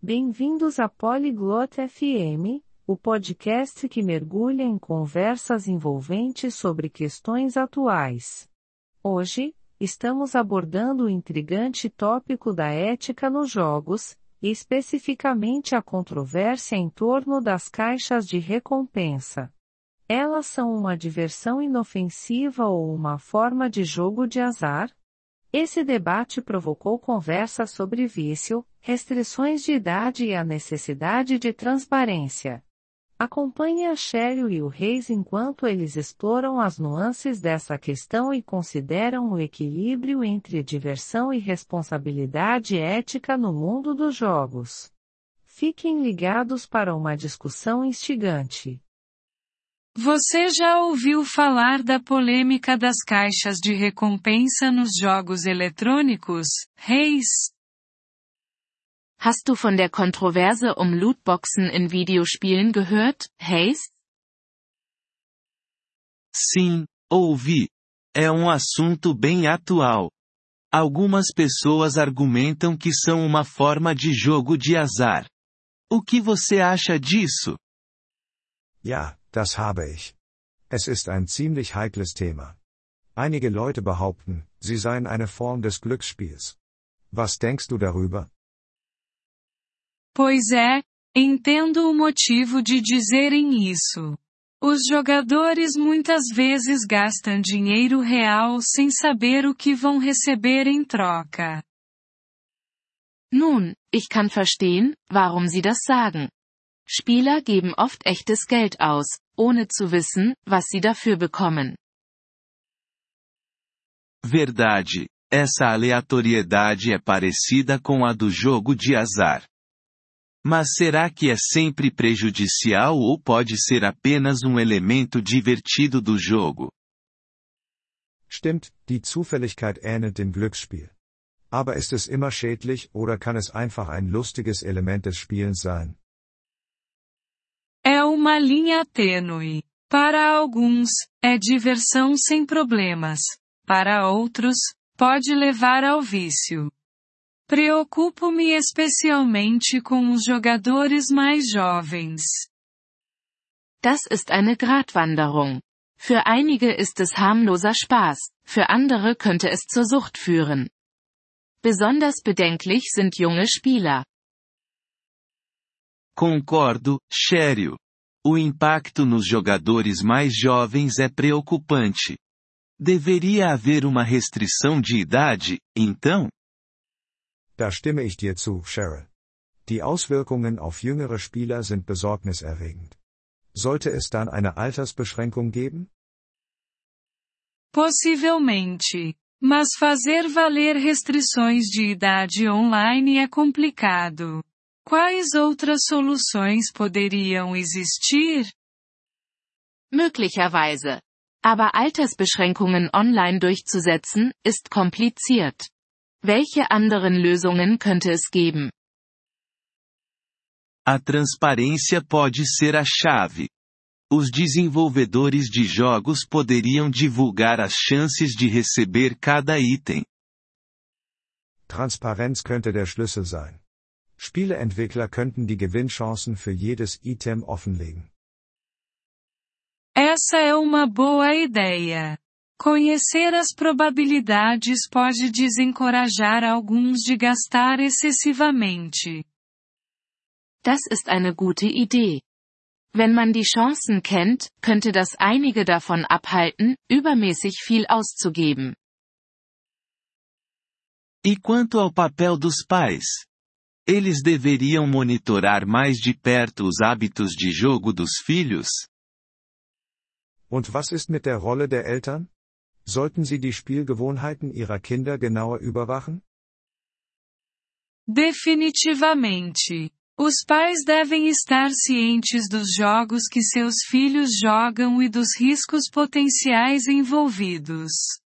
Bem-vindos a Polyglot FM, o podcast que mergulha em conversas envolventes sobre questões atuais. Hoje, estamos abordando o intrigante tópico da ética nos jogos, e especificamente a controvérsia em torno das caixas de recompensa. Elas são uma diversão inofensiva ou uma forma de jogo de azar? Esse debate provocou conversas sobre vício, restrições de idade e a necessidade de transparência. Acompanhe a Cheryl e o Reis enquanto eles exploram as nuances dessa questão e consideram o equilíbrio entre diversão e responsabilidade ética no mundo dos jogos. Fiquem ligados para uma discussão instigante. Você já ouviu falar da polêmica das caixas de recompensa nos jogos eletrônicos, Reis? Hast du von der Kontroverse um Lootboxen in Videospielen gehört, Hayes? Sim, ouvi. É um assunto bem atual. Algumas pessoas argumentam que são uma forma de jogo de azar. O que você acha disso? Ja, Das habe ich. Es ist ein ziemlich heikles Thema. Einige Leute behaupten, sie seien eine Form des Glücksspiels. Was denkst du darüber? Pois é, entendo o motivo de dizerem isso. Os jogadores muitas vezes gastam dinheiro real sem saber o que vão receber em troca. Nun, ich kann verstehen, warum sie das sagen. Spieler geben oft echtes Geld aus, ohne zu wissen, was sie dafür bekommen. Verdade. Essa aleatoriedade é parecida com a do jogo de azar. Mas será que é sempre prejudicial ou pode ser apenas um elemento divertido do jogo? Stimmt, die Zufälligkeit ähnelt dem Glücksspiel. Aber ist es immer schädlich oder kann es einfach ein lustiges Element des Spielens sein? Uma linha tênue. Para alguns, é diversão sem problemas. Para outros, pode levar ao vício. Preocupo-me especialmente com os jogadores mais jovens. Das ist eine Gratwanderung. Für einige ist es harmloser Spaß, für andere könnte es zur Sucht führen. Besonders bedenklich sind junge Spieler. Concordo, Shério. O impacto nos jogadores mais jovens é preocupante. Deveria haver uma restrição de idade, então? Da stimme ich dir zu, Cheryl. Die Auswirkungen auf jüngere Spieler sind besorgniserregend. Sollte es dann eine Altersbeschränkung geben? Possivelmente. Mas fazer valer restrições de idade online é complicado. Quais outras soluções poderiam existir? Möglicherweise. Aber Altersbeschränkungen online durchzusetzen, ist kompliziert. Welche anderen Lösungen könnte es geben? A transparência pode ser a chave. Os desenvolvedores de jogos poderiam divulgar as chances de receber cada item. Transparenz könnte der Schlüssel sein. Spieleentwickler könnten die Gewinnchancen für jedes Item offenlegen. Essa é uma boa ideia. Conhecer as probabilidades pode desencorajar alguns de gastar excessivamente. Das ist eine gute Idee. Wenn man die Chancen kennt, könnte das einige davon abhalten, übermäßig viel auszugeben. E quanto ao papel dos pais? Eles deveriam monitorar mais de perto os hábitos de jogo dos filhos? Und was ist mit der Rolle der Eltern? Sollten sie die Spielgewohnheiten ihrer Kinder genauer überwachen? Definitivamente. Os pais devem estar cientes dos jogos que seus filhos jogam e dos riscos potenciais envolvidos.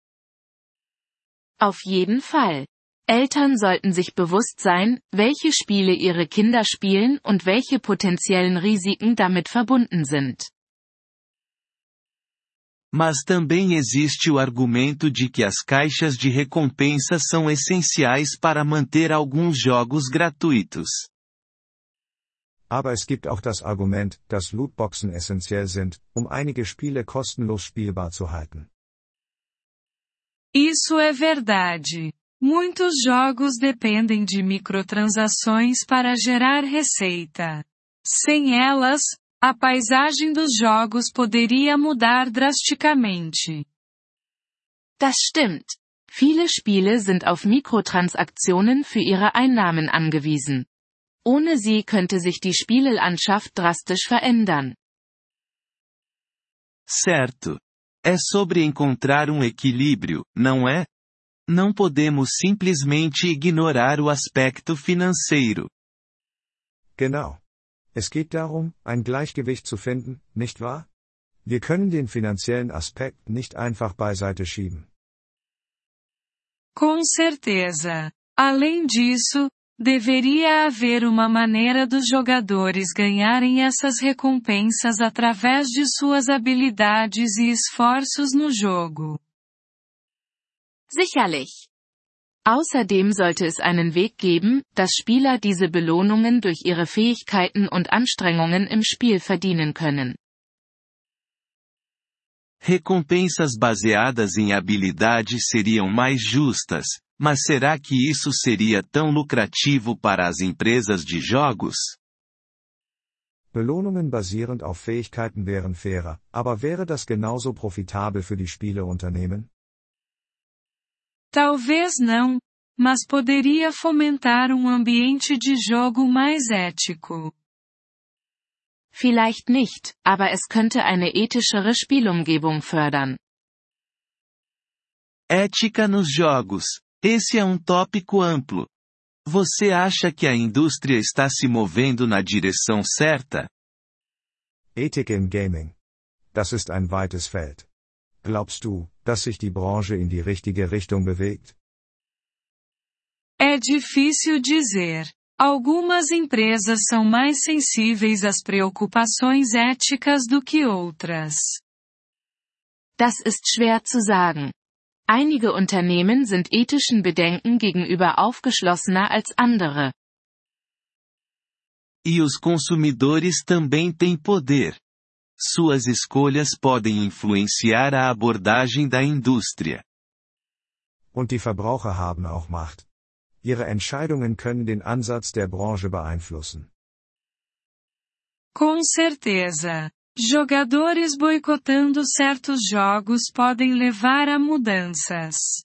Auf jeden Fall. Eltern sollten sich bewusst sein, welche Spiele ihre Kinder spielen und welche potenziellen Risiken damit verbunden sind. Mas também existe o argumento de que as caixas de recompensa são essenciais para manter alguns jogos gratuitos. Aber es gibt auch das Argument, dass Lootboxen essentiell sind, um einige Spiele kostenlos spielbar zu halten. Isso é verdade. Muitos jogos dependem de microtransações para gerar receita. Sem elas, a paisagem dos jogos poderia mudar drasticamente. Das stimmt. Viele Spiele sind auf Mikrotransaktionen für ihre Einnahmen angewiesen. Ohne sie könnte sich die Spielelandschaft drastisch verändern. Certo. É sobre encontrar um equilíbrio, não é? Não podemos simplesmente ignorar o aspecto financeiro. Genau. Es geht darum, ein Gleichgewicht zu finden, nicht wahr? Wir können den finanziellen Aspekt nicht einfach beiseite schieben. Com certeza. Além disso, deveria haver uma maneira dos jogadores ganharem essas recompensas através de suas habilidades e esforços no jogo. Sicherlich. Außerdem sollte es einen Weg geben, dass Spieler diese Belohnungen durch ihre Fähigkeiten und Anstrengungen im Spiel verdienen können. Recompensas baseadas em habilidade seriam mais justas, mas será que isso seria tão lucrativo para as empresas de jogos? Belohnungen basierend auf Fähigkeiten wären fairer, aber wäre das genauso profitabel für die Spieleunternehmen? Talvez não, mas poderia fomentar um ambiente de jogo mais ético. Vielleicht nicht, aber es könnte eine ethischere Spielumgebung fördern. Ética nos jogos. Esse é um tópico amplo. Você acha que a indústria está se movendo na direção certa? Ethik im Gaming. Das ist ein weites Feld. Glaubst du, dass sich die Branche in die richtige Richtung bewegt? É difícil dizer. Algumas empresas são mais sensíveis às preocupações éticas do que outras. Das ist schwer zu sagen. Einige Unternehmen sind ethischen Bedenken gegenüber aufgeschlossener als andere. E os consumidores também têm poder. Suas escolhas podem influenciar a abordagem da indústria. Und die Verbraucher haben auch Macht. Ihre Entscheidungen können den Ansatz der Branche beeinflussen. Com certeza. Jogadores boicotando certos jogos podem levar a mudanças.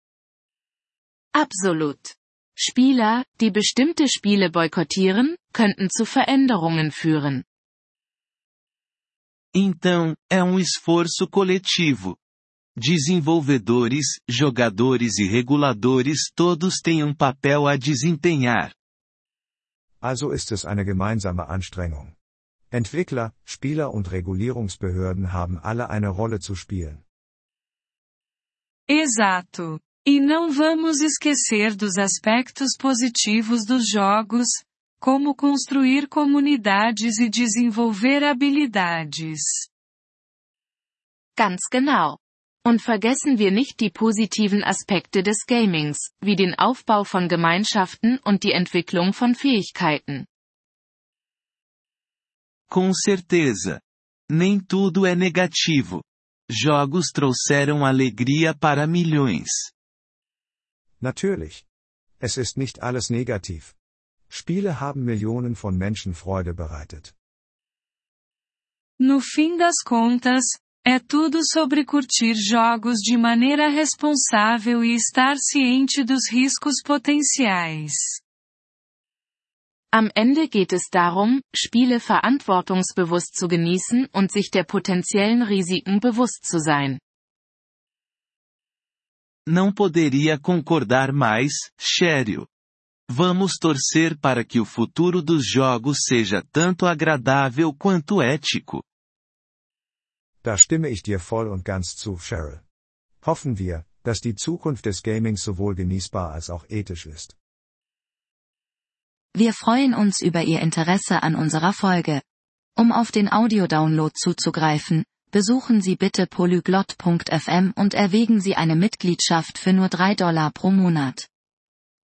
Absolut. Spieler, die bestimmte Spiele boykottieren, könnten zu Veränderungen führen. Então, é um esforço coletivo. Desenvolvedores, jogadores e reguladores todos têm um papel a desempenhar. Also ist es eine gemeinsame Anstrengung. Entwickler, Spieler und Regulierungsbehörden haben alle eine Rolle zu spielen. Exato. E não vamos esquecer dos aspectos positivos dos jogos, como construir comunidades e desenvolver habilidades. Ganz genau. Und vergessen wir nicht die positiven Aspekte des Gamings, wie den Aufbau von Gemeinschaften und die Entwicklung von Fähigkeiten. Com certeza. Nem tudo é negativo. Jogos trouxeram alegria para milhões. Natürlich. Es ist nicht alles negativ. Spiele haben Millionen von Menschen Freude bereitet. No fim das contas, é tudo sobre curtir jogos de maneira responsável e estar ciente dos riscos potenciais. Am Ende geht es darum, Spiele verantwortungsbewusst zu genießen und sich der potenziellen Risiken bewusst zu sein. Não poderia concordar mais, Shério. Vamos torcer para que o futuro dos jogos seja tanto agradável quanto ético. Da stimme ich dir voll und ganz zu, Cheryl. Hoffen wir, dass die Zukunft des Gamings sowohl genießbar als auch ethisch ist. Wir freuen uns über Ihr Interesse an unserer Folge. Um auf den Audiodownload zuzugreifen, besuchen Sie bitte polyglot.fm und erwägen Sie eine Mitgliedschaft für nur 3 Dollar pro Monat.